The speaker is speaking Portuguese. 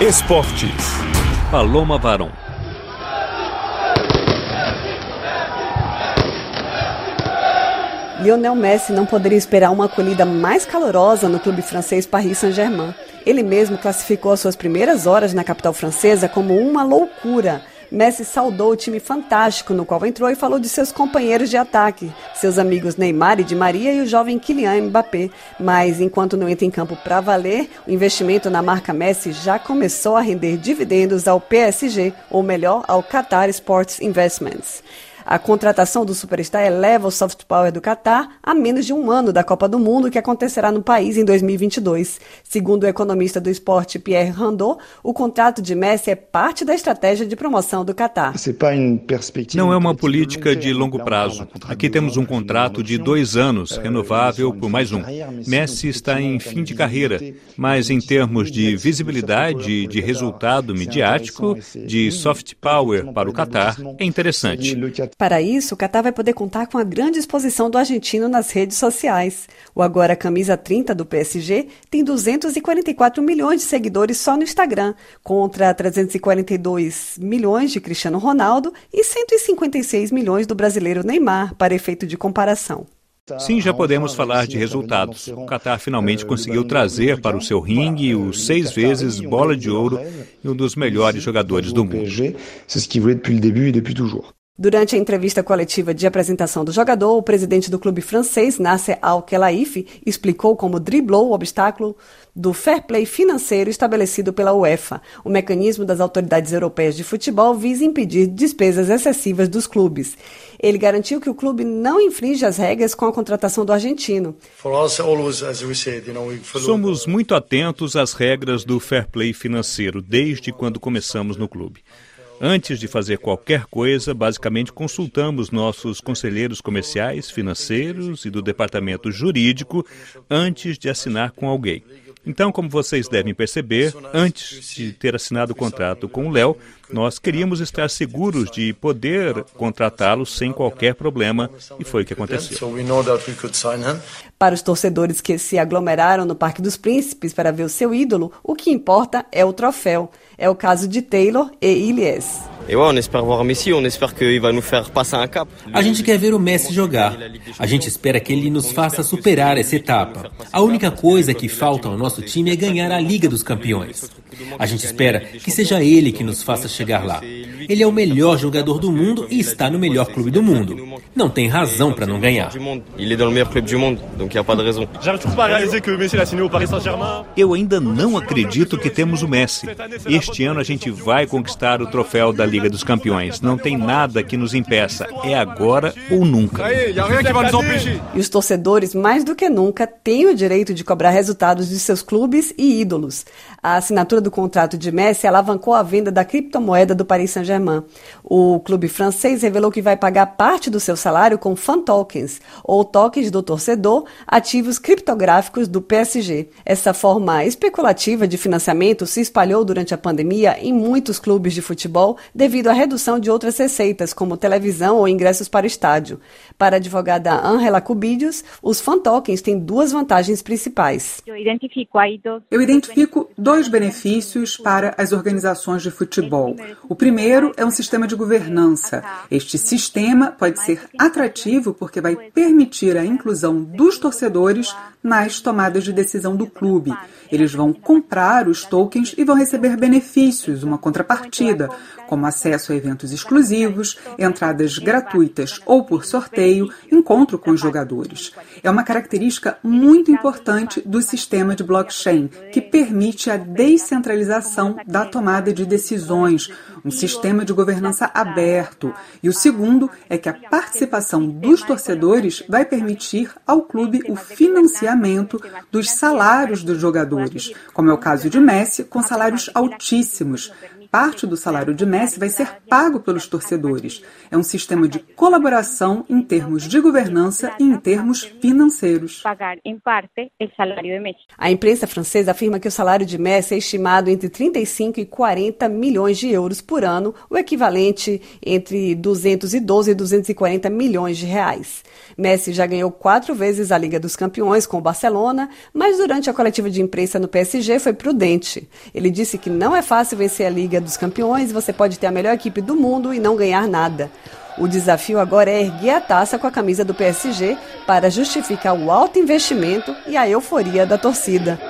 Esportes. Paloma Varon. Lionel Messi não poderia esperar uma acolhida mais calorosa no clube francês Paris Saint-Germain. Ele mesmo classificou as suas primeiras horas na capital francesa como uma loucura. Messi saudou o time fantástico no qual entrou e falou de seus companheiros de ataque, seus amigos Neymar e Di Maria e o jovem Kylian Mbappé. Mas enquanto não entra em campo para valer, o investimento na marca Messi já começou a render dividendos ao PSG, ou melhor, ao Qatar Sports Investments. A contratação do superstar eleva o soft power do Catar a menos de um ano da Copa do Mundo, que acontecerá no país em 2022. Segundo o economista do esporte Pierre Randot, o contrato de Messi é parte da estratégia de promoção do Catar. Não é uma política de longo prazo. Aqui temos um contrato de dois anos, renovável por mais um. Messi está em fim de carreira, mas em termos de visibilidade, de resultado midiático, de soft power para o Catar, é interessante. Para isso, o Qatar vai poder contar com a grande exposição do argentino nas redes sociais. O agora camisa 30 do PSG tem 244 milhões de seguidores só no Instagram, contra 342 milhões de Cristiano Ronaldo e 156 milhões do brasileiro Neymar, para efeito de comparação. Sim, já podemos falar de resultados. O Qatar finalmente conseguiu trazer para o seu ringue os seis vezes bola de ouro e um dos melhores jogadores do mundo. Durante a entrevista coletiva de apresentação do jogador, o presidente do clube francês, Nasser Al-Khelaifi, explicou como driblou o obstáculo do fair play financeiro estabelecido pela UEFA. O mecanismo das autoridades europeias de futebol visa impedir despesas excessivas dos clubes. Ele garantiu que o clube não infringe as regras com a contratação do argentino. Somos muito atentos às regras do fair play financeiro desde quando começamos no clube. Antes de fazer qualquer coisa, basicamente consultamos nossos conselheiros comerciais, financeiros e do departamento jurídico antes de assinar com alguém. Então, como vocês devem perceber, antes de ter assinado o contrato com o Léo, nós queríamos estar seguros de poder contratá-lo sem qualquer problema e foi o que aconteceu. Para os torcedores que se aglomeraram no Parque dos Príncipes para ver o seu ídolo, o que importa é o troféu. É o caso de Taylor e Ilias. A gente quer ver o Messi jogar. A gente espera que ele nos faça superar essa etapa. A única coisa que falta ao nosso time é ganhar a Liga dos Campeões. A gente espera que seja ele que nos faça chegar lá. Ele é o melhor jogador do mundo e está no melhor clube do mundo. Não tem razão para não ganhar. Eu ainda não acredito que temos o Messi. Este ano a gente vai conquistar o troféu da Liga Liga dos Campeões. Não tem nada que nos impeça. É agora ou nunca. E os torcedores, mais do que nunca, têm o direito de cobrar resultados de seus clubes e ídolos. A assinatura do contrato de Messi alavancou a venda da criptomoeda do Paris Saint-Germain. O clube francês revelou que vai pagar parte do seu salário com fan tokens, ou tokens do torcedor, ativos criptográficos do PSG. Essa forma especulativa de financiamento se espalhou durante a pandemia em muitos clubes de futebol devido à redução de outras receitas, como televisão ou ingressos para o estádio. Para a advogada Angela Cubidios, os fan tokens têm duas vantagens principais. Eu identifico dois benefícios para as organizações de futebol. O primeiro é um sistema de governança. Este sistema pode ser atrativo porque vai permitir a inclusão dos torcedores nas tomadas de decisão do clube. Eles vão comprar os tokens e vão receber benefícios, uma contrapartida, como acesso a eventos exclusivos, entradas gratuitas ou por sorteio, encontro com os jogadores. É uma característica muito importante do sistema de blockchain, que permite a descentralização da tomada de decisões, um sistema de governança aberto. E o segundo é que a participação dos torcedores vai permitir ao clube o financiamento dos salários dos jogadores, como é o caso de Messi, com salários altíssimos parte do salário de Messi vai ser pago pelos torcedores. É um sistema de colaboração em termos de governança e em termos financeiros. A imprensa francesa afirma que o salário de Messi é estimado entre 35 e 40 milhões de euros por ano, o equivalente entre 212 e 240 milhões de reais. Messi já ganhou quatro vezes a Liga dos Campeões com o Barcelona, mas durante a coletiva de imprensa no PSG foi prudente. Ele disse que não é fácil vencer a Liga dos Campeões, você pode ter a melhor equipe do mundo e não ganhar nada. O desafio agora é erguer a taça com a camisa do PSG para justificar o alto investimento e a euforia da torcida.